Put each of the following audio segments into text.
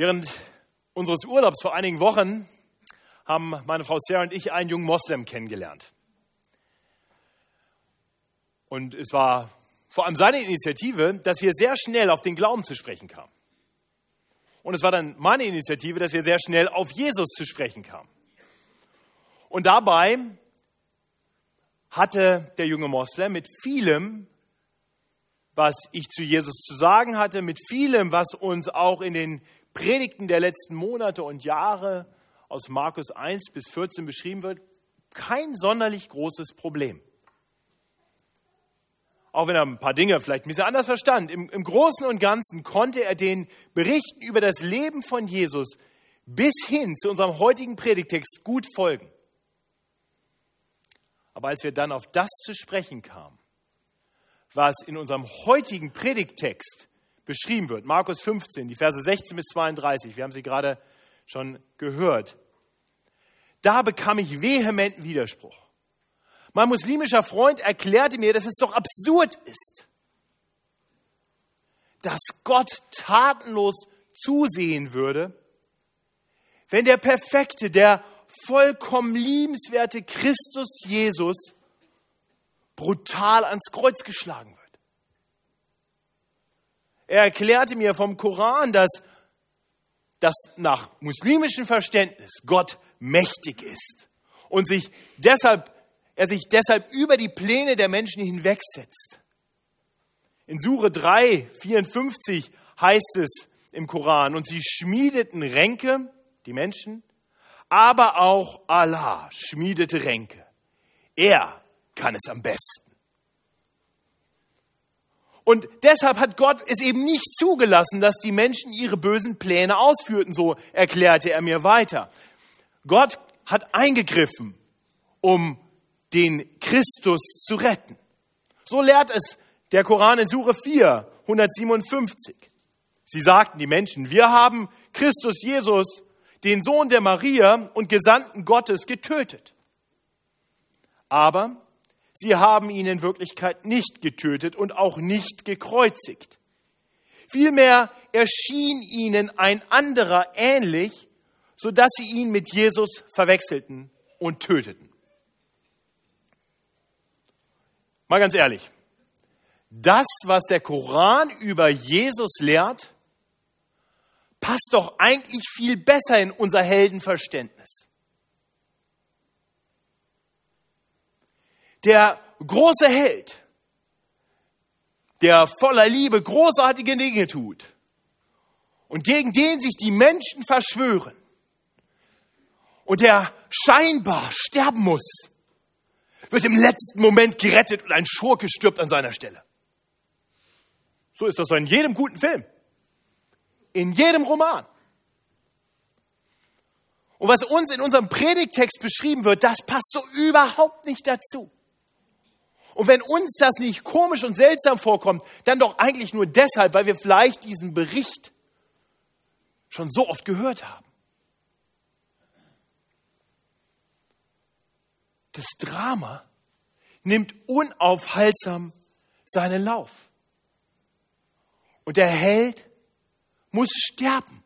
Während unseres Urlaubs vor einigen Wochen haben meine Frau Sarah und ich einen jungen Moslem kennengelernt. Und es war vor allem seine Initiative, dass wir sehr schnell auf den Glauben zu sprechen kamen. Und es war dann meine Initiative, dass wir sehr schnell auf Jesus zu sprechen kamen. Und dabei hatte der junge Moslem mit vielem, was ich zu Jesus zu sagen hatte, mit vielem, was uns auch in den Predigten der letzten Monate und Jahre aus Markus 1 bis 14 beschrieben wird, kein sonderlich großes Problem. Auch wenn er ein paar Dinge vielleicht ein bisschen anders verstand, im, im Großen und Ganzen konnte er den Berichten über das Leben von Jesus bis hin zu unserem heutigen Predigtext gut folgen. Aber als wir dann auf das zu sprechen kamen, was in unserem heutigen Predigtext beschrieben wird. Markus 15, die Verse 16 bis 32, wir haben sie gerade schon gehört. Da bekam ich vehementen Widerspruch. Mein muslimischer Freund erklärte mir, dass es doch absurd ist, dass Gott tatenlos zusehen würde, wenn der perfekte, der vollkommen liebenswerte Christus Jesus brutal ans Kreuz geschlagen wird. Er erklärte mir vom Koran, dass, dass nach muslimischem Verständnis Gott mächtig ist und sich deshalb, er sich deshalb über die Pläne der Menschen hinwegsetzt. In Sure 3, 54 heißt es im Koran, und sie schmiedeten Ränke, die Menschen, aber auch Allah schmiedete Ränke. Er kann es am besten. Und deshalb hat Gott es eben nicht zugelassen, dass die Menschen ihre bösen Pläne ausführten, so erklärte er mir weiter. Gott hat eingegriffen, um den Christus zu retten. So lehrt es der Koran in Sure 4, 157. Sie sagten die Menschen, wir haben Christus Jesus, den Sohn der Maria und Gesandten Gottes, getötet. Aber Sie haben ihn in Wirklichkeit nicht getötet und auch nicht gekreuzigt. Vielmehr erschien ihnen ein anderer ähnlich, sodass sie ihn mit Jesus verwechselten und töteten. Mal ganz ehrlich, das, was der Koran über Jesus lehrt, passt doch eigentlich viel besser in unser Heldenverständnis. Der große Held, der voller Liebe großartige Dinge tut und gegen den sich die Menschen verschwören und der scheinbar sterben muss, wird im letzten Moment gerettet und ein Schurke stirbt an seiner Stelle. So ist das in jedem guten Film, in jedem Roman. Und was uns in unserem Predigtext beschrieben wird, das passt so überhaupt nicht dazu. Und wenn uns das nicht komisch und seltsam vorkommt, dann doch eigentlich nur deshalb, weil wir vielleicht diesen Bericht schon so oft gehört haben. Das Drama nimmt unaufhaltsam seinen Lauf. Und der Held muss sterben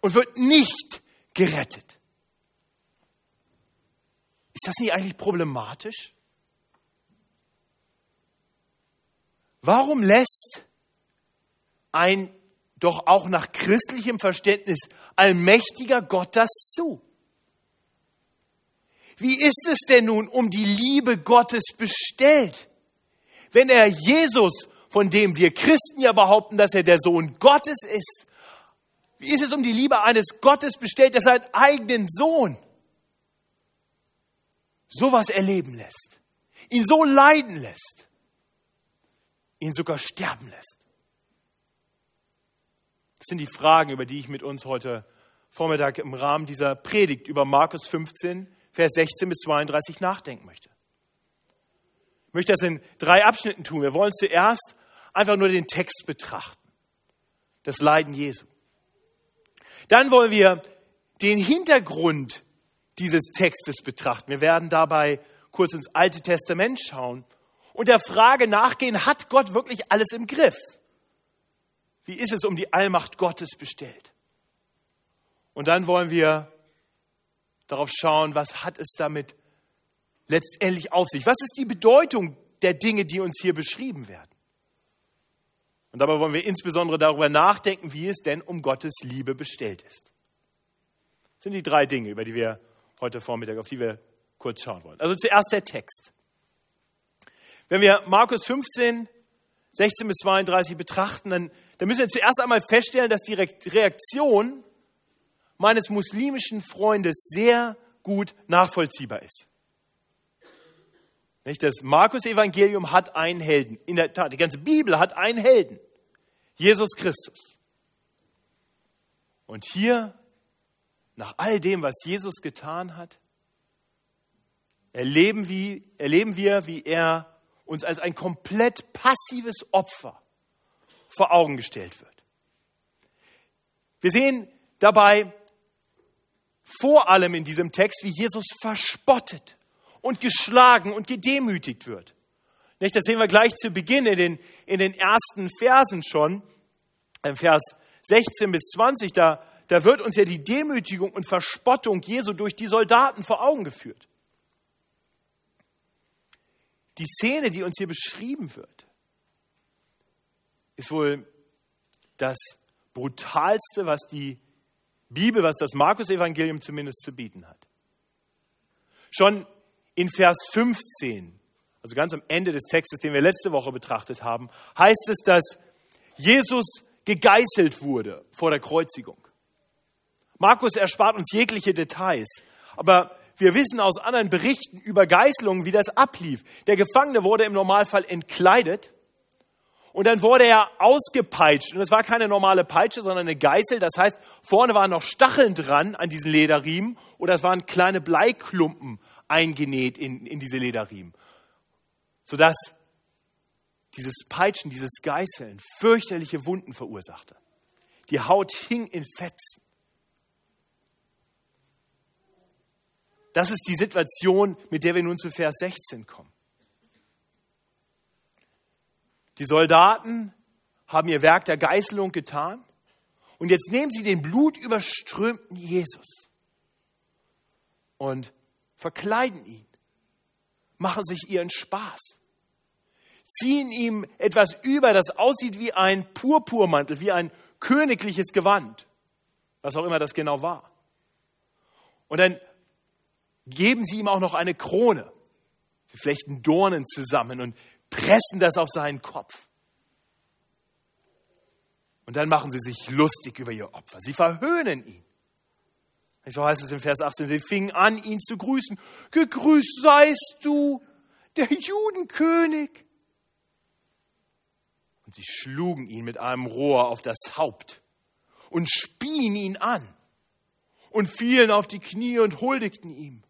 und wird nicht gerettet. Ist das nicht eigentlich problematisch? Warum lässt ein doch auch nach christlichem Verständnis allmächtiger Gott das zu? Wie ist es denn nun um die Liebe Gottes bestellt, wenn er Jesus, von dem wir Christen ja behaupten, dass er der Sohn Gottes ist, wie ist es um die Liebe eines Gottes bestellt, der seinen eigenen Sohn sowas erleben lässt, ihn so leiden lässt? Ihn sogar sterben lässt? Das sind die Fragen, über die ich mit uns heute Vormittag im Rahmen dieser Predigt über Markus 15, Vers 16 bis 32 nachdenken möchte. Ich möchte das in drei Abschnitten tun. Wir wollen zuerst einfach nur den Text betrachten, das Leiden Jesu. Dann wollen wir den Hintergrund dieses Textes betrachten. Wir werden dabei kurz ins Alte Testament schauen und der Frage nachgehen, hat Gott wirklich alles im Griff? Wie ist es um die Allmacht Gottes bestellt? Und dann wollen wir darauf schauen, was hat es damit letztendlich auf sich? Was ist die Bedeutung der Dinge, die uns hier beschrieben werden? Und dabei wollen wir insbesondere darüber nachdenken, wie es denn um Gottes Liebe bestellt ist. Das sind die drei Dinge, über die wir heute Vormittag, auf die wir kurz schauen wollen. Also zuerst der Text. Wenn wir Markus 15, 16 bis 32 betrachten, dann, dann müssen wir zuerst einmal feststellen, dass die Reaktion meines muslimischen Freundes sehr gut nachvollziehbar ist. Nicht? Das Markus-Evangelium hat einen Helden. In der Tat, die ganze Bibel hat einen Helden. Jesus Christus. Und hier, nach all dem, was Jesus getan hat, erleben, wie, erleben wir, wie er uns als ein komplett passives Opfer vor Augen gestellt wird. Wir sehen dabei vor allem in diesem Text, wie Jesus verspottet und geschlagen und gedemütigt wird. Nicht, das sehen wir gleich zu Beginn in den, in den ersten Versen schon, im Vers 16 bis 20, da, da wird uns ja die Demütigung und Verspottung Jesu durch die Soldaten vor Augen geführt. Die Szene, die uns hier beschrieben wird, ist wohl das brutalste, was die Bibel, was das Markus-Evangelium zumindest zu bieten hat. Schon in Vers 15, also ganz am Ende des Textes, den wir letzte Woche betrachtet haben, heißt es, dass Jesus gegeißelt wurde vor der Kreuzigung. Markus erspart uns jegliche Details, aber wir wissen aus anderen Berichten über Geißelungen, wie das ablief. Der Gefangene wurde im Normalfall entkleidet und dann wurde er ausgepeitscht. Und es war keine normale Peitsche, sondern eine Geißel. Das heißt, vorne waren noch Stacheln dran an diesen Lederriemen oder es waren kleine Bleiklumpen eingenäht in, in diese Lederriemen. Sodass dieses Peitschen, dieses Geißeln fürchterliche Wunden verursachte. Die Haut hing in Fetzen. Das ist die Situation, mit der wir nun zu Vers 16 kommen. Die Soldaten haben ihr Werk der Geißelung getan und jetzt nehmen sie den blutüberströmten Jesus und verkleiden ihn, machen sich ihren Spaß, ziehen ihm etwas über, das aussieht wie ein Purpurmantel, wie ein königliches Gewand, was auch immer das genau war. Und dann geben sie ihm auch noch eine Krone. Sie flechten Dornen zusammen und pressen das auf seinen Kopf. Und dann machen sie sich lustig über ihr Opfer. Sie verhöhnen ihn. So heißt es im Vers 18. Sie fingen an, ihn zu grüßen. Gegrüßt seist du, der Judenkönig. Und sie schlugen ihn mit einem Rohr auf das Haupt und spien ihn an und fielen auf die Knie und huldigten ihm.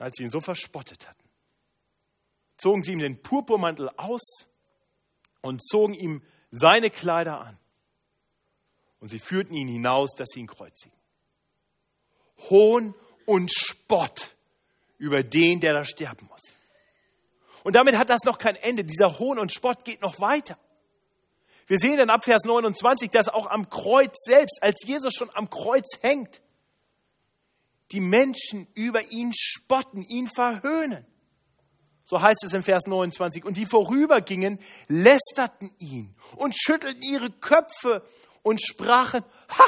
Als sie ihn so verspottet hatten, zogen sie ihm den Purpurmantel aus und zogen ihm seine Kleider an. Und sie führten ihn hinaus, dass sie ihn kreuzigen. Hohn und Spott über den, der da sterben muss. Und damit hat das noch kein Ende. Dieser Hohn und Spott geht noch weiter. Wir sehen dann ab Vers 29, dass auch am Kreuz selbst, als Jesus schon am Kreuz hängt, die Menschen über ihn spotten, ihn verhöhnen. So heißt es im Vers 29. Und die vorübergingen, lästerten ihn und schüttelten ihre Köpfe und sprachen, ha,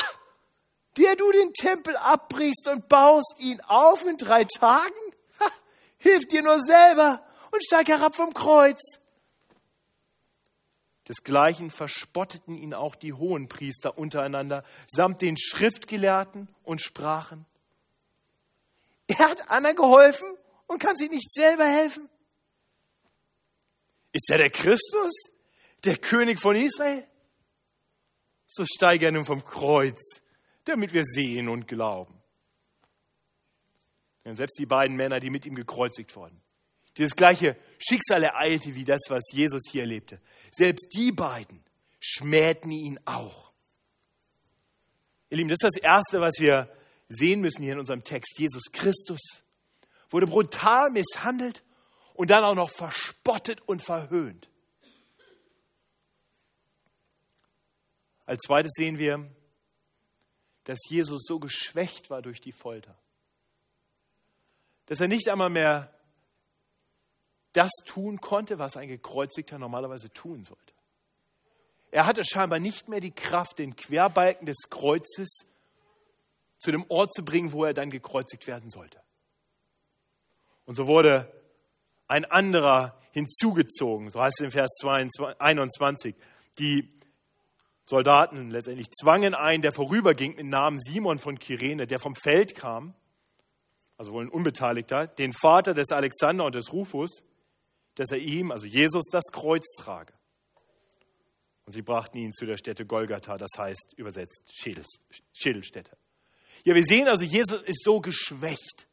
der du den Tempel abbrichst und baust ihn auf in drei Tagen? Ha, hilf dir nur selber und steig herab vom Kreuz. Desgleichen verspotteten ihn auch die Hohenpriester untereinander samt den Schriftgelehrten und sprachen, er hat Anna geholfen und kann sich nicht selber helfen. Ist er der Christus, der König von Israel? So steige er nun vom Kreuz, damit wir sehen und glauben. Denn selbst die beiden Männer, die mit ihm gekreuzigt wurden, dieses gleiche Schicksal ereilte wie das, was Jesus hier erlebte. Selbst die beiden schmähten ihn auch. Ihr Lieben, das ist das Erste, was wir sehen müssen hier in unserem Text, Jesus Christus wurde brutal misshandelt und dann auch noch verspottet und verhöhnt. Als zweites sehen wir, dass Jesus so geschwächt war durch die Folter, dass er nicht einmal mehr das tun konnte, was ein gekreuzigter normalerweise tun sollte. Er hatte scheinbar nicht mehr die Kraft, den Querbalken des Kreuzes zu dem Ort zu bringen, wo er dann gekreuzigt werden sollte. Und so wurde ein anderer hinzugezogen, so heißt es in Vers 21. Die Soldaten letztendlich zwangen einen, der vorüberging, mit Namen Simon von Kyrene, der vom Feld kam, also wohl ein Unbeteiligter, den Vater des Alexander und des Rufus, dass er ihm, also Jesus, das Kreuz trage. Und sie brachten ihn zu der Stätte Golgatha, das heißt übersetzt Schädelstätte. Ja, wir sehen also, Jesus ist so geschwächt,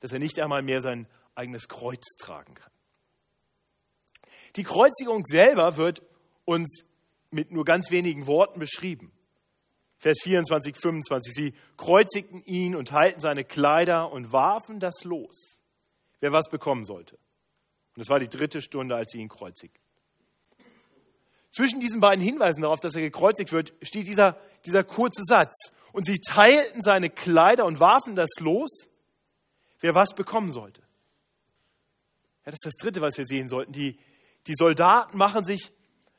dass er nicht einmal mehr sein eigenes Kreuz tragen kann. Die Kreuzigung selber wird uns mit nur ganz wenigen Worten beschrieben. Vers 24, 25. Sie kreuzigten ihn und halten seine Kleider und warfen das los, wer was bekommen sollte. Und es war die dritte Stunde, als sie ihn kreuzigten. Zwischen diesen beiden Hinweisen darauf, dass er gekreuzigt wird, steht dieser, dieser kurze Satz. Und sie teilten seine Kleider und warfen das los, wer was bekommen sollte. Ja, das ist das Dritte, was wir sehen sollten. Die, die Soldaten machen sich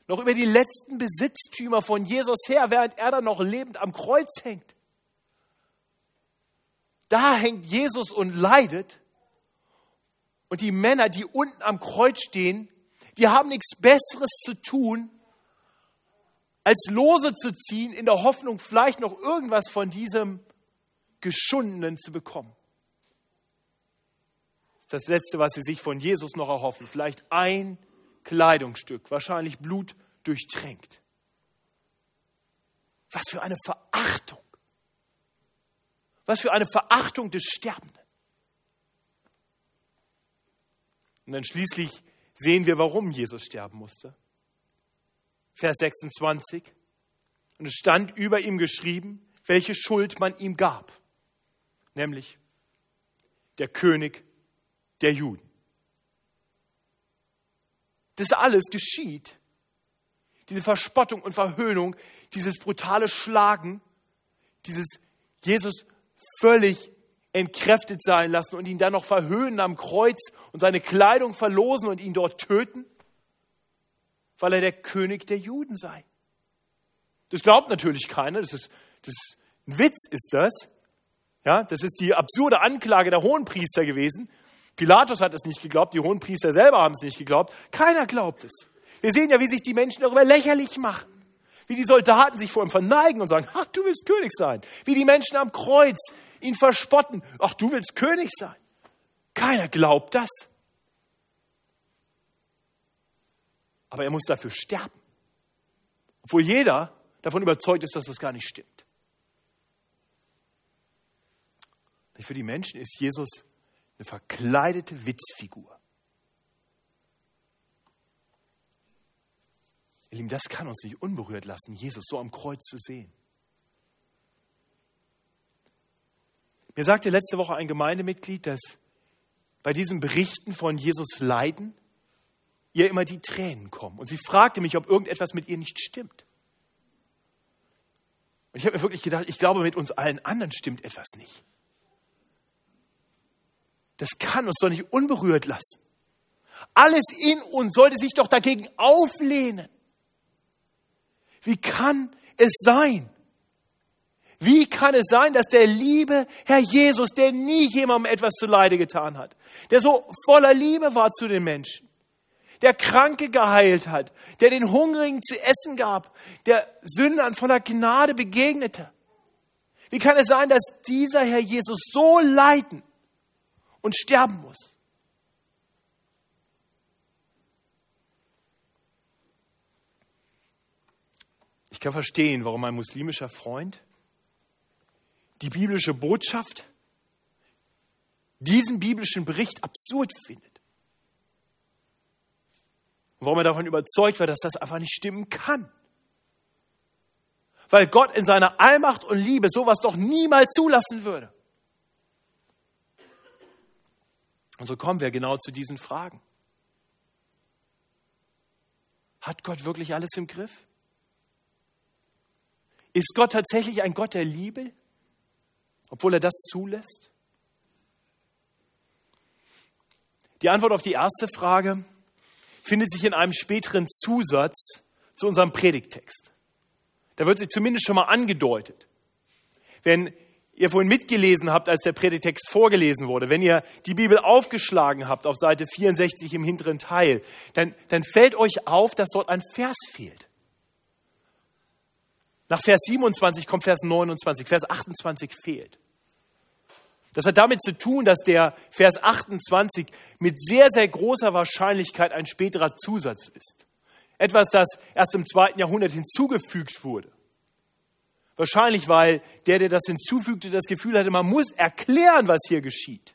noch über die letzten Besitztümer von Jesus her, während er dann noch lebend am Kreuz hängt. Da hängt Jesus und leidet. Und die Männer, die unten am Kreuz stehen, die haben nichts Besseres zu tun, als Lose zu ziehen, in der Hoffnung, vielleicht noch irgendwas von diesem Geschundenen zu bekommen. Das ist das Letzte, was sie sich von Jesus noch erhoffen. Vielleicht ein Kleidungsstück, wahrscheinlich Blut durchtränkt. Was für eine Verachtung. Was für eine Verachtung des Sterbenden. Und dann schließlich sehen wir, warum Jesus sterben musste. Vers 26. Und es stand über ihm geschrieben, welche Schuld man ihm gab, nämlich der König der Juden. Das alles geschieht. Diese Verspottung und Verhöhnung, dieses brutale Schlagen, dieses Jesus völlig entkräftet sein lassen und ihn dann noch verhöhnen am Kreuz und seine Kleidung verlosen und ihn dort töten weil er der König der Juden sei. Das glaubt natürlich keiner, das ist, das ist ein Witz ist das. Ja, das ist die absurde Anklage der Hohenpriester gewesen. Pilatus hat es nicht geglaubt, die Hohenpriester selber haben es nicht geglaubt. Keiner glaubt es. Wir sehen ja, wie sich die Menschen darüber lächerlich machen. Wie die Soldaten sich vor ihm verneigen und sagen, ach, du willst König sein. Wie die Menschen am Kreuz ihn verspotten, ach, du willst König sein. Keiner glaubt das. Aber er muss dafür sterben. Obwohl jeder davon überzeugt ist, dass das gar nicht stimmt. Für die Menschen ist Jesus eine verkleidete Witzfigur. Ihr Lieben, das kann uns nicht unberührt lassen, Jesus so am Kreuz zu sehen. Mir sagte letzte Woche ein Gemeindemitglied, dass bei diesen Berichten von Jesus Leiden ihr immer die Tränen kommen. Und sie fragte mich, ob irgendetwas mit ihr nicht stimmt. Und ich habe mir wirklich gedacht, ich glaube, mit uns allen anderen stimmt etwas nicht. Das kann uns doch nicht unberührt lassen. Alles in uns sollte sich doch dagegen auflehnen. Wie kann es sein? Wie kann es sein, dass der liebe Herr Jesus, der nie jemandem etwas zu Leide getan hat, der so voller Liebe war zu den Menschen, der Kranke geheilt hat, der den Hungrigen zu essen gab, der Sündern voller Gnade begegnete. Wie kann es sein, dass dieser Herr Jesus so leiden und sterben muss? Ich kann verstehen, warum ein muslimischer Freund die biblische Botschaft, diesen biblischen Bericht absurd findet. Warum er davon überzeugt war, dass das einfach nicht stimmen kann. Weil Gott in seiner Allmacht und Liebe sowas doch niemals zulassen würde. Und so kommen wir genau zu diesen Fragen. Hat Gott wirklich alles im Griff? Ist Gott tatsächlich ein Gott der Liebe, obwohl er das zulässt? Die Antwort auf die erste Frage findet sich in einem späteren Zusatz zu unserem Predigtext. Da wird sie zumindest schon mal angedeutet. Wenn ihr vorhin mitgelesen habt, als der Predigtext vorgelesen wurde, wenn ihr die Bibel aufgeschlagen habt auf Seite 64 im hinteren Teil, dann, dann fällt euch auf, dass dort ein Vers fehlt. Nach Vers 27 kommt Vers 29, Vers 28 fehlt. Das hat damit zu tun, dass der Vers 28 mit sehr, sehr großer Wahrscheinlichkeit ein späterer Zusatz ist. Etwas, das erst im zweiten Jahrhundert hinzugefügt wurde. Wahrscheinlich, weil der, der das hinzufügte, das Gefühl hatte, man muss erklären, was hier geschieht.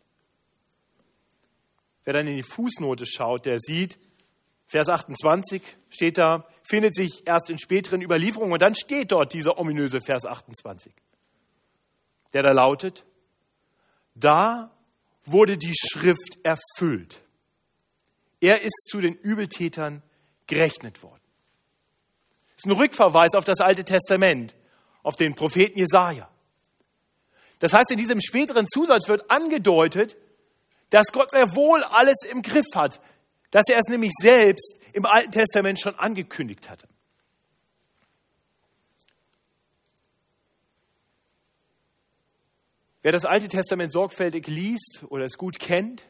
Wer dann in die Fußnote schaut, der sieht, Vers 28 steht da, findet sich erst in späteren Überlieferungen und dann steht dort dieser ominöse Vers 28, der da lautet, da wurde die Schrift erfüllt. Er ist zu den Übeltätern gerechnet worden. Das ist ein Rückverweis auf das Alte Testament, auf den Propheten Jesaja. Das heißt, in diesem späteren Zusatz wird angedeutet, dass Gott sehr wohl alles im Griff hat, dass er es nämlich selbst im Alten Testament schon angekündigt hatte. Wer das Alte Testament sorgfältig liest oder es gut kennt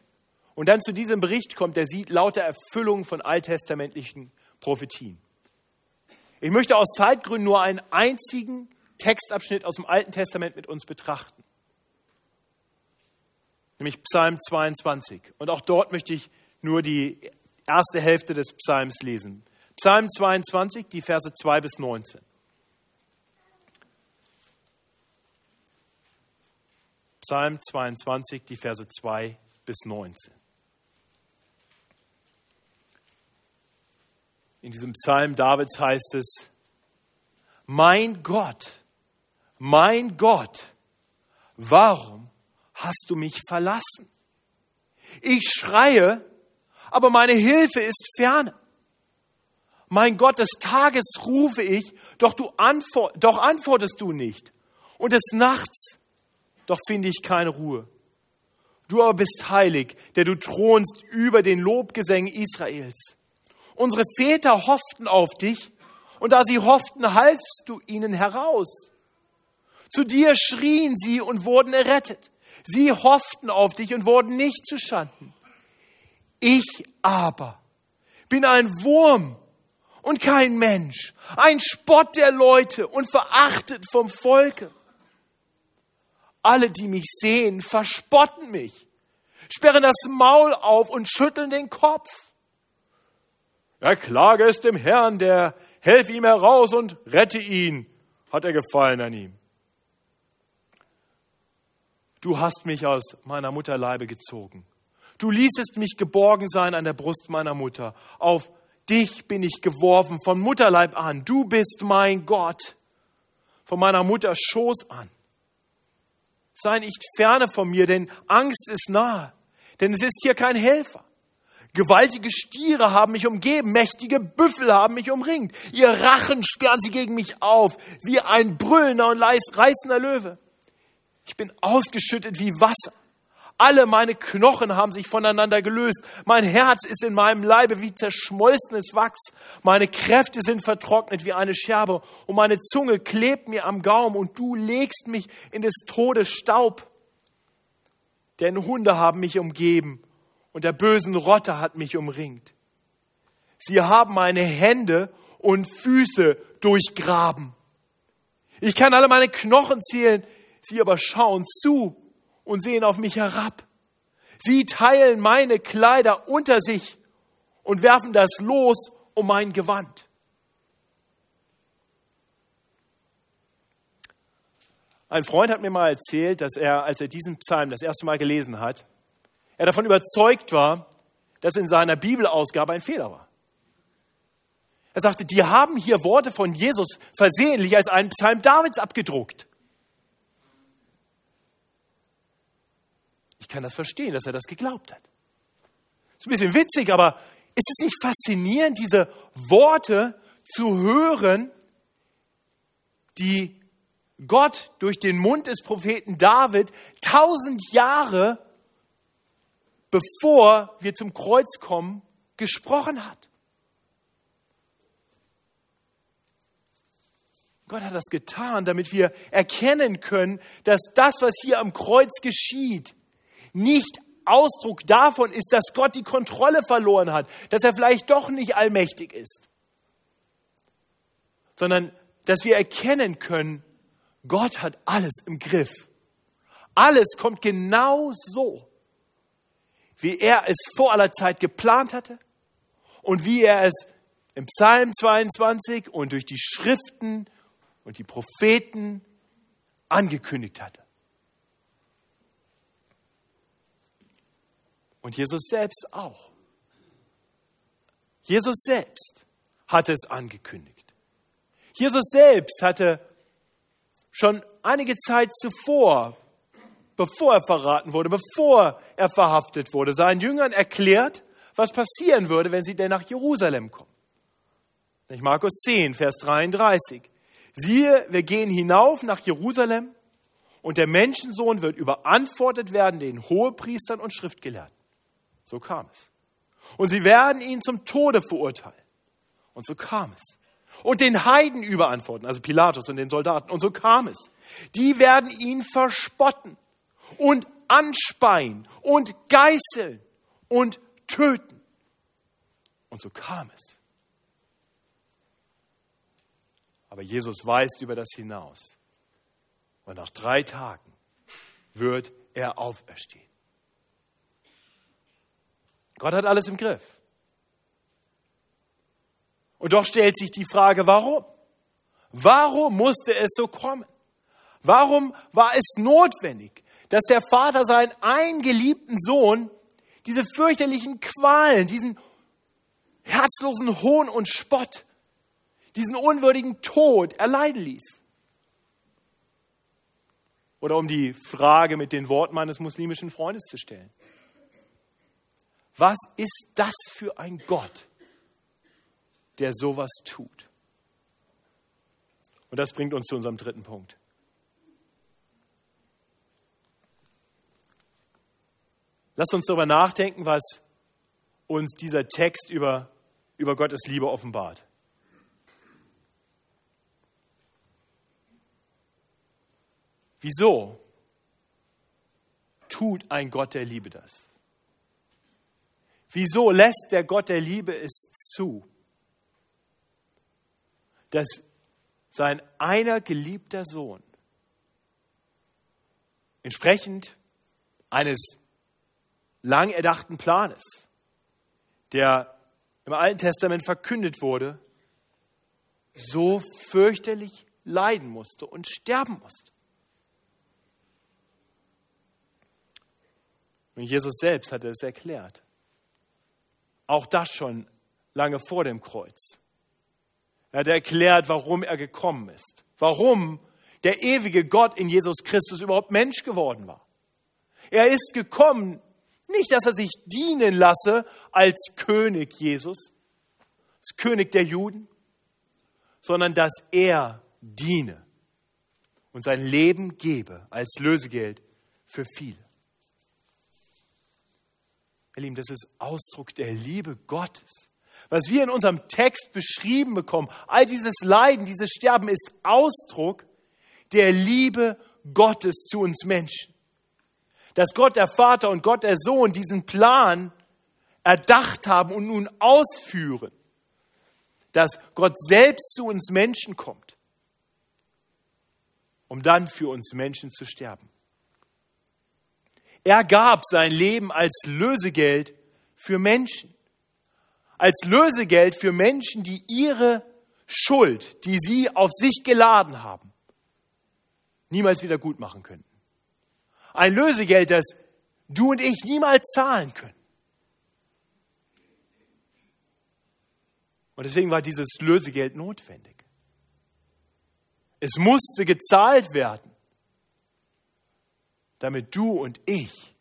und dann zu diesem Bericht kommt, der sieht lauter Erfüllungen von alttestamentlichen Prophetien. Ich möchte aus Zeitgründen nur einen einzigen Textabschnitt aus dem Alten Testament mit uns betrachten, nämlich Psalm 22. Und auch dort möchte ich nur die erste Hälfte des Psalms lesen. Psalm 22, die Verse 2 bis 19. Psalm 22, die Verse 2 bis 19. In diesem Psalm Davids heißt es, mein Gott, mein Gott, warum hast du mich verlassen? Ich schreie, aber meine Hilfe ist ferne. Mein Gott, des Tages rufe ich, doch du antwort, doch antwortest du nicht. Und des Nachts doch finde ich keine Ruhe. Du aber bist heilig, der du thronst über den Lobgesängen Israels. Unsere Väter hofften auf dich, und da sie hofften, halfst du ihnen heraus. Zu dir schrien sie und wurden errettet. Sie hofften auf dich und wurden nicht zu Schanden. Ich aber bin ein Wurm und kein Mensch, ein Spott der Leute und verachtet vom Volke. Alle, die mich sehen, verspotten mich, sperren das Maul auf und schütteln den Kopf. Erklage es dem Herrn, der helfe ihm heraus und rette ihn, hat er gefallen an ihm. Du hast mich aus meiner Mutterleibe gezogen. Du ließest mich geborgen sein an der Brust meiner Mutter. Auf dich bin ich geworfen von Mutterleib an. Du bist mein Gott. Von meiner Mutter Schoß an sei nicht ferne von mir, denn Angst ist nahe. Denn es ist hier kein Helfer. Gewaltige Stiere haben mich umgeben, mächtige Büffel haben mich umringt. Ihr Rachen sperren sie gegen mich auf, wie ein brüllender und reißender Löwe. Ich bin ausgeschüttet wie Wasser. Alle meine Knochen haben sich voneinander gelöst. Mein Herz ist in meinem Leibe wie zerschmolzenes Wachs. Meine Kräfte sind vertrocknet wie eine Scherbe und meine Zunge klebt mir am Gaum und du legst mich in des Todes Staub. Denn Hunde haben mich umgeben und der bösen Rotte hat mich umringt. Sie haben meine Hände und Füße durchgraben. Ich kann alle meine Knochen zählen, sie aber schauen zu und sehen auf mich herab. Sie teilen meine Kleider unter sich und werfen das Los um mein Gewand. Ein Freund hat mir mal erzählt, dass er, als er diesen Psalm das erste Mal gelesen hat, er davon überzeugt war, dass in seiner Bibelausgabe ein Fehler war. Er sagte, die haben hier Worte von Jesus versehentlich als einen Psalm Davids abgedruckt. Kann das verstehen, dass er das geglaubt hat. Ist ein bisschen witzig, aber ist es nicht faszinierend, diese Worte zu hören, die Gott durch den Mund des Propheten David tausend Jahre bevor wir zum Kreuz kommen, gesprochen hat. Gott hat das getan, damit wir erkennen können, dass das, was hier am Kreuz geschieht, nicht Ausdruck davon ist, dass Gott die Kontrolle verloren hat, dass er vielleicht doch nicht allmächtig ist, sondern dass wir erkennen können, Gott hat alles im Griff. Alles kommt genau so, wie er es vor aller Zeit geplant hatte und wie er es im Psalm 22 und durch die Schriften und die Propheten angekündigt hatte. Und Jesus selbst auch. Jesus selbst hatte es angekündigt. Jesus selbst hatte schon einige Zeit zuvor, bevor er verraten wurde, bevor er verhaftet wurde, seinen Jüngern erklärt, was passieren würde, wenn sie denn nach Jerusalem kommen. Markus 10, Vers 33. Siehe, wir gehen hinauf nach Jerusalem und der Menschensohn wird überantwortet werden den Hohepriestern und Schriftgelehrten. So kam es. Und sie werden ihn zum Tode verurteilen. Und so kam es. Und den Heiden überantworten, also Pilatus und den Soldaten. Und so kam es. Die werden ihn verspotten und anspeien und geißeln und töten. Und so kam es. Aber Jesus weist über das hinaus. Und nach drei Tagen wird er auferstehen. Gott hat alles im Griff. Und doch stellt sich die Frage, warum? Warum musste es so kommen? Warum war es notwendig, dass der Vater seinen eingeliebten Sohn diese fürchterlichen Qualen, diesen herzlosen Hohn und Spott, diesen unwürdigen Tod erleiden ließ? Oder um die Frage mit den Worten meines muslimischen Freundes zu stellen. Was ist das für ein Gott, der sowas tut? Und das bringt uns zu unserem dritten Punkt. Lasst uns darüber nachdenken, was uns dieser Text über, über Gottes Liebe offenbart. Wieso tut ein Gott der Liebe das? Wieso lässt der Gott der Liebe es zu, dass sein einer geliebter Sohn entsprechend eines lang erdachten Planes, der im Alten Testament verkündet wurde, so fürchterlich leiden musste und sterben musste. Und Jesus selbst hatte es erklärt. Auch das schon lange vor dem Kreuz. Er hat erklärt, warum er gekommen ist. Warum der ewige Gott in Jesus Christus überhaupt Mensch geworden war. Er ist gekommen, nicht, dass er sich dienen lasse als König Jesus, als König der Juden, sondern dass er diene und sein Leben gebe als Lösegeld für viele. Ihr Lieben, das ist Ausdruck der Liebe Gottes. Was wir in unserem Text beschrieben bekommen, all dieses Leiden, dieses Sterben ist Ausdruck der Liebe Gottes zu uns Menschen. Dass Gott der Vater und Gott der Sohn diesen Plan erdacht haben und nun ausführen. Dass Gott selbst zu uns Menschen kommt, um dann für uns Menschen zu sterben. Er gab sein Leben als Lösegeld für Menschen. Als Lösegeld für Menschen, die ihre Schuld, die sie auf sich geladen haben, niemals wieder gut machen könnten. Ein Lösegeld, das du und ich niemals zahlen können. Und deswegen war dieses Lösegeld notwendig. Es musste gezahlt werden damit du und ich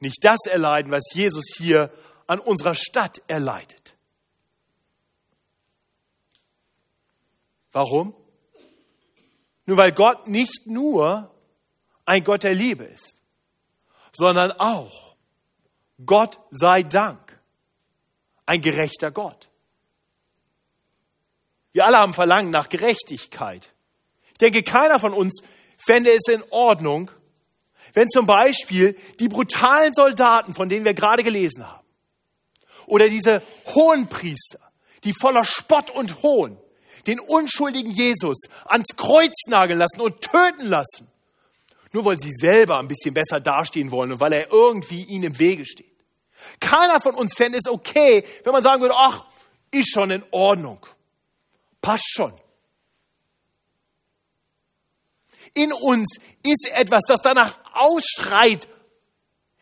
nicht das erleiden, was Jesus hier an unserer Stadt erleidet. Warum? Nur weil Gott nicht nur ein Gott der Liebe ist, sondern auch, Gott sei Dank, ein gerechter Gott. Wir alle haben Verlangen nach Gerechtigkeit. Ich denke, keiner von uns fände es in Ordnung, wenn zum Beispiel die brutalen Soldaten, von denen wir gerade gelesen haben, oder diese Hohenpriester, die voller Spott und Hohn den unschuldigen Jesus ans Kreuz nageln lassen und töten lassen, nur weil sie selber ein bisschen besser dastehen wollen und weil er irgendwie ihnen im Wege steht. Keiner von uns fände es okay, wenn man sagen würde, ach, ist schon in Ordnung. Passt schon. In uns ist etwas, das danach ausschreit.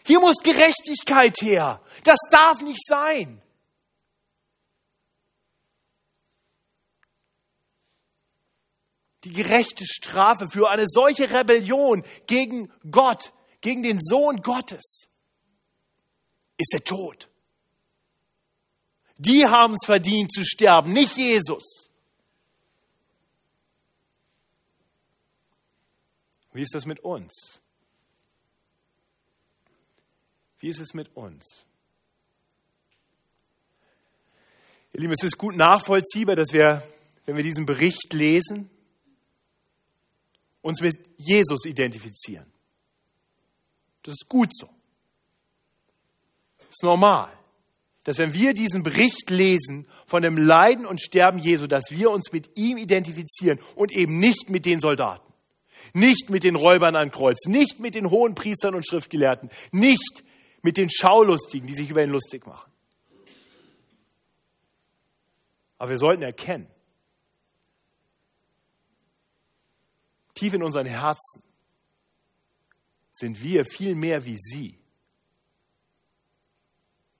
Hier muss Gerechtigkeit her. Das darf nicht sein. Die gerechte Strafe für eine solche Rebellion gegen Gott, gegen den Sohn Gottes, ist der Tod. Die haben es verdient zu sterben, nicht Jesus. Wie ist das mit uns? Wie ist es mit uns? Ihr Lieben, es ist gut nachvollziehbar, dass wir, wenn wir diesen Bericht lesen, uns mit Jesus identifizieren. Das ist gut so. Das ist normal, dass wenn wir diesen Bericht lesen von dem Leiden und Sterben Jesu, dass wir uns mit ihm identifizieren und eben nicht mit den Soldaten. Nicht mit den Räubern an Kreuz, nicht mit den hohen Priestern und Schriftgelehrten, nicht mit den Schaulustigen, die sich über ihn lustig machen. Aber wir sollten erkennen, tief in unseren Herzen sind wir viel mehr wie sie,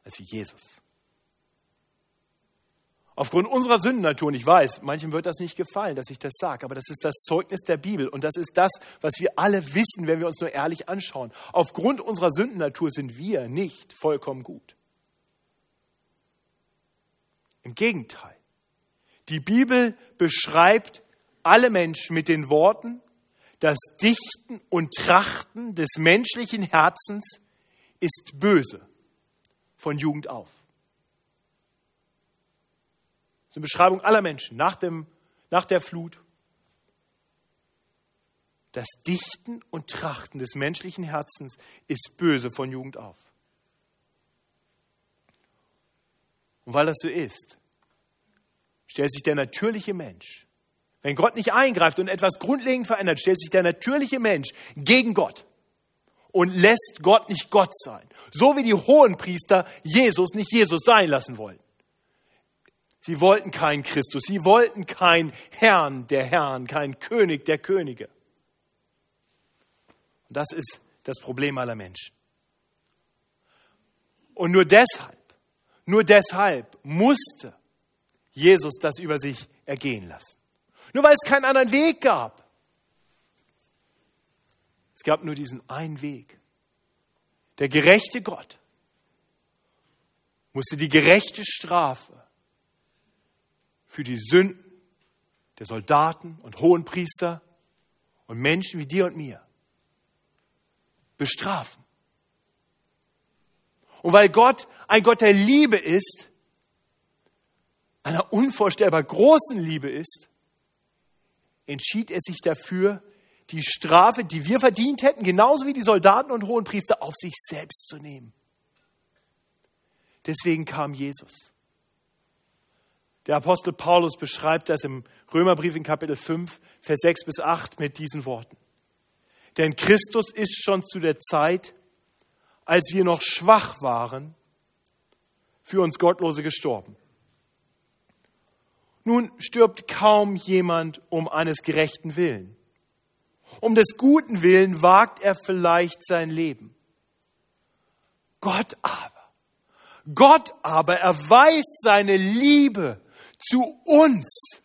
als wie Jesus. Aufgrund unserer Sündennatur, und ich weiß, manchem wird das nicht gefallen, dass ich das sage, aber das ist das Zeugnis der Bibel und das ist das, was wir alle wissen, wenn wir uns nur ehrlich anschauen. Aufgrund unserer Sündennatur sind wir nicht vollkommen gut. Im Gegenteil, die Bibel beschreibt alle Menschen mit den Worten, das Dichten und Trachten des menschlichen Herzens ist böse von Jugend auf. Das ist eine Beschreibung aller Menschen nach, dem, nach der Flut. Das Dichten und Trachten des menschlichen Herzens ist böse von Jugend auf. Und weil das so ist, stellt sich der natürliche Mensch, wenn Gott nicht eingreift und etwas grundlegend verändert, stellt sich der natürliche Mensch gegen Gott und lässt Gott nicht Gott sein. So wie die Hohenpriester Jesus nicht Jesus sein lassen wollten. Sie wollten keinen Christus, sie wollten keinen Herrn der Herren, keinen König der Könige. Und das ist das Problem aller Menschen. Und nur deshalb, nur deshalb musste Jesus das über sich ergehen lassen. Nur weil es keinen anderen Weg gab. Es gab nur diesen einen Weg. Der gerechte Gott musste die gerechte Strafe für die Sünden der Soldaten und Hohenpriester und Menschen wie dir und mir bestrafen. Und weil Gott ein Gott der Liebe ist, einer unvorstellbar großen Liebe ist, entschied er sich dafür, die Strafe, die wir verdient hätten, genauso wie die Soldaten und Hohenpriester, auf sich selbst zu nehmen. Deswegen kam Jesus. Der Apostel Paulus beschreibt das im Römerbrief in Kapitel 5, Vers 6 bis 8 mit diesen Worten. Denn Christus ist schon zu der Zeit, als wir noch schwach waren, für uns Gottlose gestorben. Nun stirbt kaum jemand um eines gerechten Willen. Um des guten Willen wagt er vielleicht sein Leben. Gott aber, Gott aber erweist seine Liebe zu uns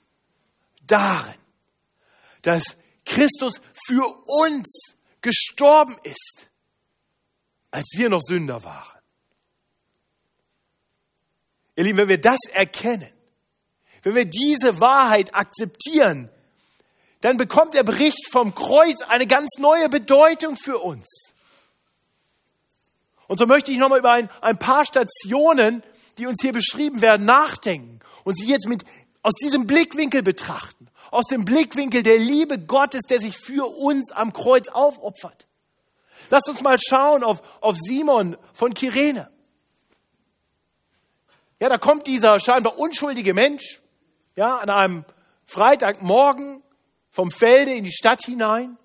darin, dass Christus für uns gestorben ist, als wir noch Sünder waren. Ihr Lieben, wenn wir das erkennen, wenn wir diese Wahrheit akzeptieren, dann bekommt der Bericht vom Kreuz eine ganz neue Bedeutung für uns. Und so möchte ich nochmal über ein, ein paar Stationen, die uns hier beschrieben werden, nachdenken und sie jetzt mit, aus diesem Blickwinkel betrachten. Aus dem Blickwinkel der Liebe Gottes, der sich für uns am Kreuz aufopfert. Lasst uns mal schauen auf, auf Simon von Kyrene. Ja, da kommt dieser scheinbar unschuldige Mensch, ja, an einem Freitagmorgen vom Felde in die Stadt hinein.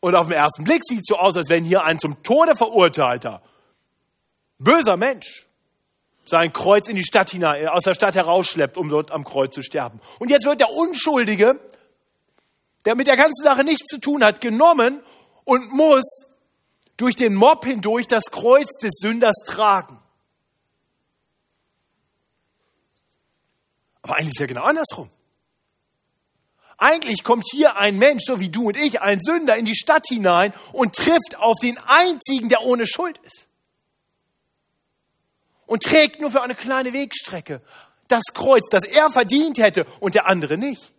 Und auf den ersten Blick sieht es so aus, als wenn hier ein zum Tode verurteilter, böser Mensch sein Kreuz in die Stadt hinein, aus der Stadt herausschleppt, um dort am Kreuz zu sterben. Und jetzt wird der Unschuldige, der mit der ganzen Sache nichts zu tun hat, genommen und muss durch den Mob hindurch das Kreuz des Sünders tragen. Aber eigentlich ist ja genau andersrum. Eigentlich kommt hier ein Mensch, so wie du und ich, ein Sünder in die Stadt hinein und trifft auf den einzigen, der ohne Schuld ist. Und trägt nur für eine kleine Wegstrecke das Kreuz, das er verdient hätte und der andere nicht.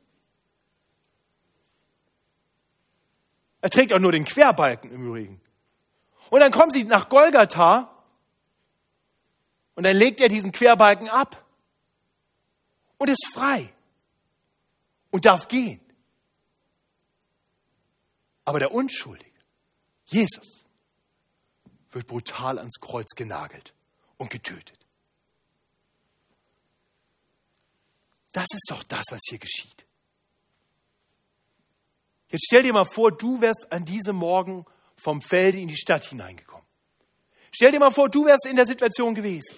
Er trägt auch nur den Querbalken im Übrigen. Und dann kommen sie nach Golgatha und dann legt er diesen Querbalken ab und ist frei und darf gehen. Aber der Unschuldige, Jesus, wird brutal ans Kreuz genagelt und getötet. Das ist doch das, was hier geschieht. Jetzt stell dir mal vor, du wärst an diesem Morgen vom Felde in die Stadt hineingekommen. Stell dir mal vor, du wärst in der Situation gewesen.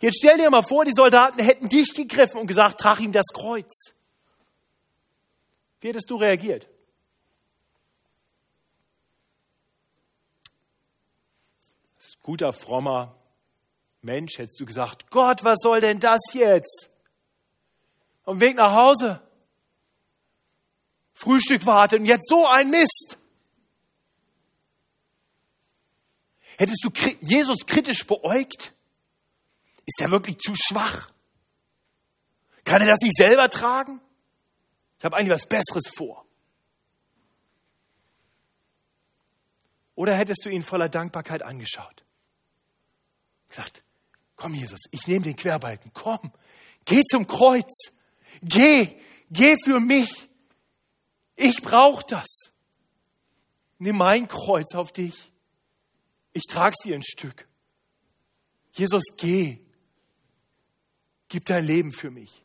Jetzt stell dir mal vor, die Soldaten hätten dich gegriffen und gesagt, trag ihm das Kreuz. Wie hättest du reagiert? Guter, frommer Mensch hättest du gesagt, Gott, was soll denn das jetzt? Am Weg nach Hause. Frühstück wartet und jetzt so ein Mist. Hättest du Jesus kritisch beäugt? Ist er wirklich zu schwach? Kann er das nicht selber tragen? Ich habe eigentlich was Besseres vor. Oder hättest du ihn voller Dankbarkeit angeschaut? Gesagt, komm Jesus, ich nehme den Querbalken, komm, geh zum Kreuz, geh, geh für mich. Ich brauche das. Nimm mein Kreuz auf dich. Ich trage dir ein Stück. Jesus, geh. Gib dein Leben für mich.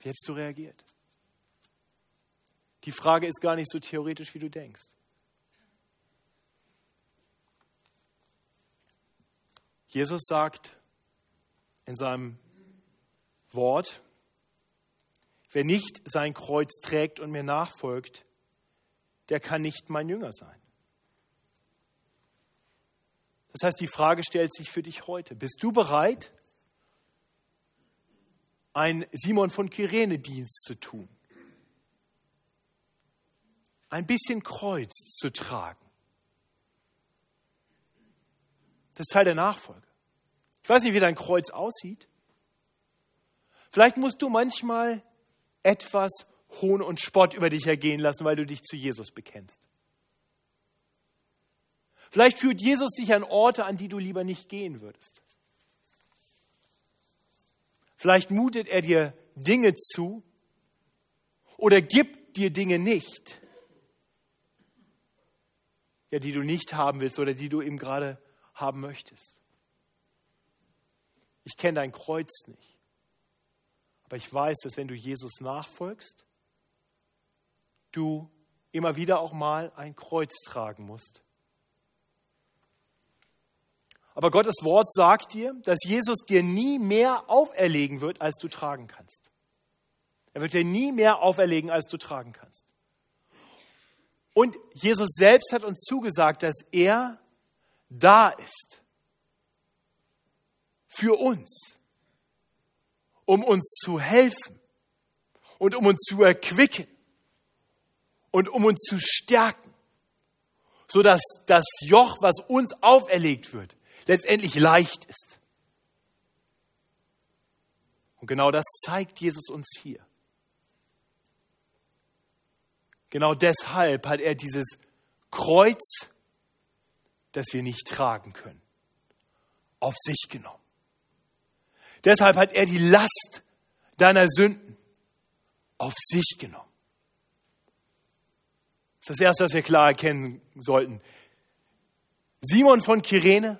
Wie hättest du reagiert? Die Frage ist gar nicht so theoretisch, wie du denkst. Jesus sagt in seinem Wort, wer nicht sein Kreuz trägt und mir nachfolgt, der kann nicht mein Jünger sein. Das heißt, die Frage stellt sich für dich heute. Bist du bereit, einen Simon von Kyrene Dienst zu tun? Ein bisschen Kreuz zu tragen? Das ist Teil der Nachfolge. Ich weiß nicht, wie dein Kreuz aussieht. Vielleicht musst du manchmal etwas Hohn und Spott über dich ergehen lassen, weil du dich zu Jesus bekennst. Vielleicht führt Jesus dich an Orte, an die du lieber nicht gehen würdest. Vielleicht mutet er dir Dinge zu oder gibt dir Dinge nicht, ja, die du nicht haben willst oder die du eben gerade haben möchtest. Ich kenne dein Kreuz nicht, aber ich weiß, dass wenn du Jesus nachfolgst, du immer wieder auch mal ein Kreuz tragen musst aber Gottes Wort sagt dir, dass Jesus dir nie mehr auferlegen wird, als du tragen kannst. Er wird dir nie mehr auferlegen, als du tragen kannst. Und Jesus selbst hat uns zugesagt, dass er da ist. Für uns. Um uns zu helfen. Und um uns zu erquicken. Und um uns zu stärken. Sodass das Joch, was uns auferlegt wird, letztendlich leicht ist. Und genau das zeigt Jesus uns hier. Genau deshalb hat er dieses Kreuz, das wir nicht tragen können, auf sich genommen. Deshalb hat er die Last deiner Sünden auf sich genommen. Das ist das Erste, was wir klar erkennen sollten. Simon von Kyrene,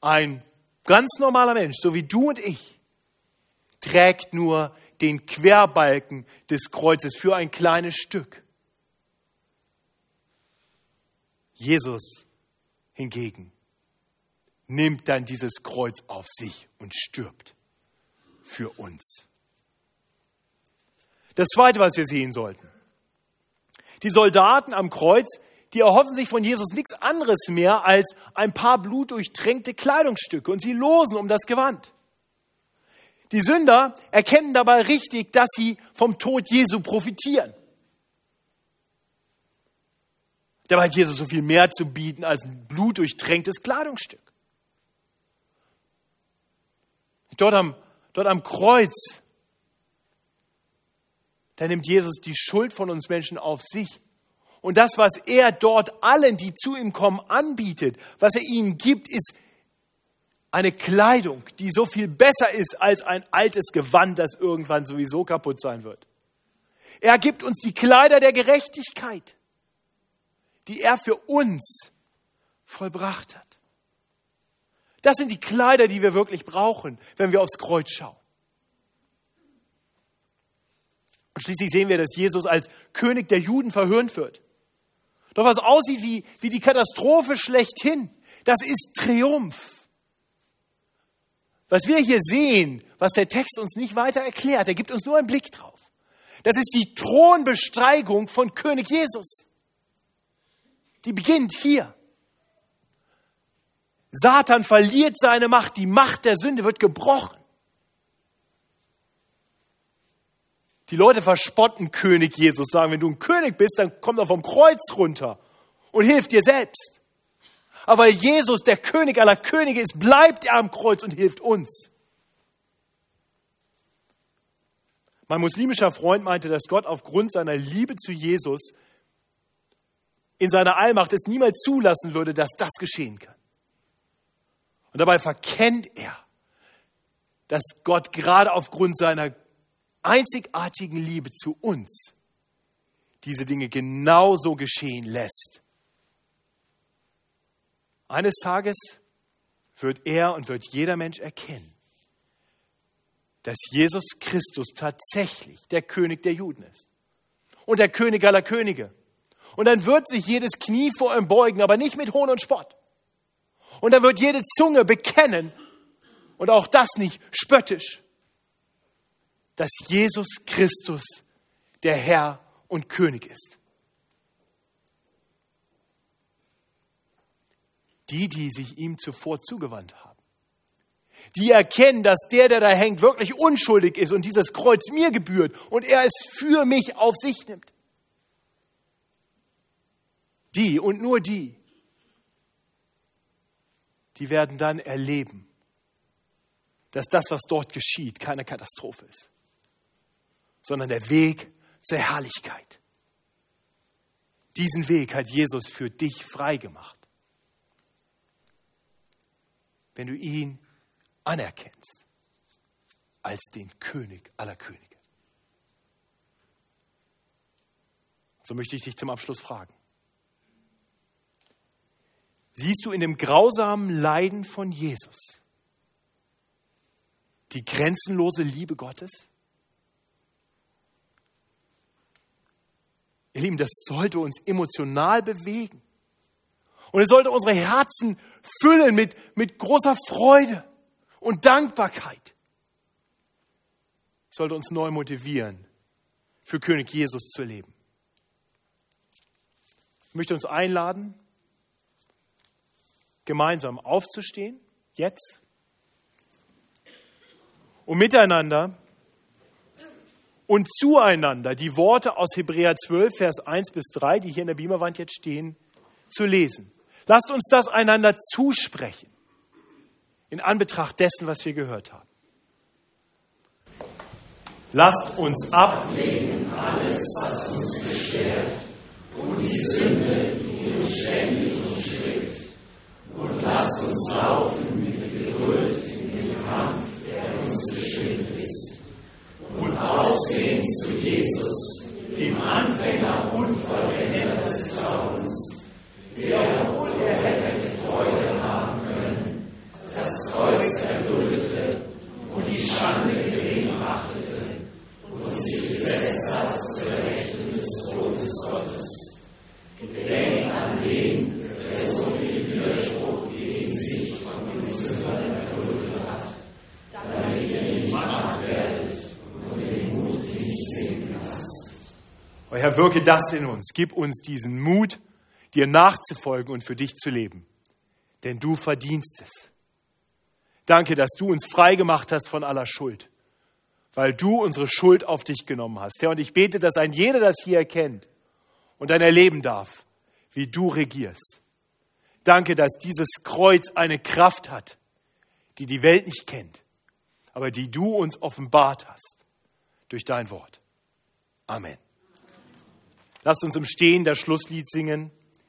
ein ganz normaler Mensch, so wie du und ich, trägt nur den Querbalken des Kreuzes für ein kleines Stück. Jesus hingegen nimmt dann dieses Kreuz auf sich und stirbt für uns. Das Zweite, was wir sehen sollten. Die Soldaten am Kreuz, die erhoffen sich von Jesus nichts anderes mehr als ein paar blutdurchtränkte Kleidungsstücke und sie losen um das Gewand. Die Sünder erkennen dabei richtig, dass sie vom Tod Jesu profitieren. Dabei hat Jesus so viel mehr zu bieten als ein blutdurchtränktes Kleidungsstück. Dort am, dort am Kreuz, da nimmt Jesus die Schuld von uns Menschen auf sich. Und das, was er dort allen, die zu ihm kommen, anbietet, was er ihnen gibt, ist eine Kleidung, die so viel besser ist als ein altes Gewand, das irgendwann sowieso kaputt sein wird. Er gibt uns die Kleider der Gerechtigkeit, die er für uns vollbracht hat. Das sind die Kleider, die wir wirklich brauchen, wenn wir aufs Kreuz schauen. Und schließlich sehen wir, dass Jesus als König der Juden verhöhnt wird. Doch was aussieht wie, wie die Katastrophe schlechthin, das ist Triumph. Was wir hier sehen, was der Text uns nicht weiter erklärt, er gibt uns nur einen Blick drauf. Das ist die Thronbesteigung von König Jesus. Die beginnt hier. Satan verliert seine Macht, die Macht der Sünde wird gebrochen. Die Leute verspotten König Jesus, sagen, wenn du ein König bist, dann komm doch vom Kreuz runter und hilf dir selbst. Aber weil Jesus der König aller Könige ist, bleibt er am Kreuz und hilft uns. Mein muslimischer Freund meinte, dass Gott aufgrund seiner Liebe zu Jesus in seiner Allmacht es niemals zulassen würde, dass das geschehen kann. Und dabei verkennt er, dass Gott gerade aufgrund seiner einzigartigen Liebe zu uns diese Dinge genauso geschehen lässt. Eines Tages wird er und wird jeder Mensch erkennen, dass Jesus Christus tatsächlich der König der Juden ist und der König aller Könige. Und dann wird sich jedes Knie vor ihm beugen, aber nicht mit Hohn und Spott. Und dann wird jede Zunge bekennen, und auch das nicht spöttisch, dass Jesus Christus der Herr und König ist. Die, die sich ihm zuvor zugewandt haben. Die erkennen, dass der, der da hängt, wirklich unschuldig ist und dieses Kreuz mir gebührt und er es für mich auf sich nimmt. Die und nur die, die werden dann erleben, dass das, was dort geschieht, keine Katastrophe ist, sondern der Weg zur Herrlichkeit. Diesen Weg hat Jesus für dich freigemacht wenn du ihn anerkennst als den König aller Könige. So möchte ich dich zum Abschluss fragen. Siehst du in dem grausamen Leiden von Jesus die grenzenlose Liebe Gottes? Ihr Lieben, das sollte uns emotional bewegen. Und es sollte unsere Herzen füllen mit, mit großer Freude und Dankbarkeit. Es sollte uns neu motivieren, für König Jesus zu leben. Ich möchte uns einladen, gemeinsam aufzustehen, jetzt, und miteinander und zueinander die Worte aus Hebräer 12, Vers 1 bis 3, die hier in der Beamerwand jetzt stehen, zu lesen. Lasst uns das einander zusprechen in Anbetracht dessen, was wir gehört haben. Lasst uns ablegen alles, was uns beschwert und die Sünde, die uns ständig umstrickt. Und lasst uns laufen mit Geduld in den Kampf, der uns bestimmt ist. Und aussehen zu Jesus, dem Anfänger und Vollender des Glaubens, der, obwohl er hätte Freude haben können, das Kreuz erduldete und die Schande gering achtete und sich gesetzt hat zur Rechten des Thrones Gottes. Gedenkt an den, der so viel Widerspruch gegen sich von den Sündern erduldet hat, damit ihr nicht macht werdet und den Mut nicht sinken lasst. Oh Herr, wirke das in uns. Gib uns diesen Mut, dir nachzufolgen und für dich zu leben. Denn du verdienst es. Danke, dass du uns frei gemacht hast von aller Schuld, weil du unsere Schuld auf dich genommen hast. Herr, und ich bete, dass ein jeder das hier erkennt und dann erleben darf, wie du regierst. Danke, dass dieses Kreuz eine Kraft hat, die die Welt nicht kennt, aber die du uns offenbart hast durch dein Wort. Amen. Lasst uns im Stehen das Schlusslied singen.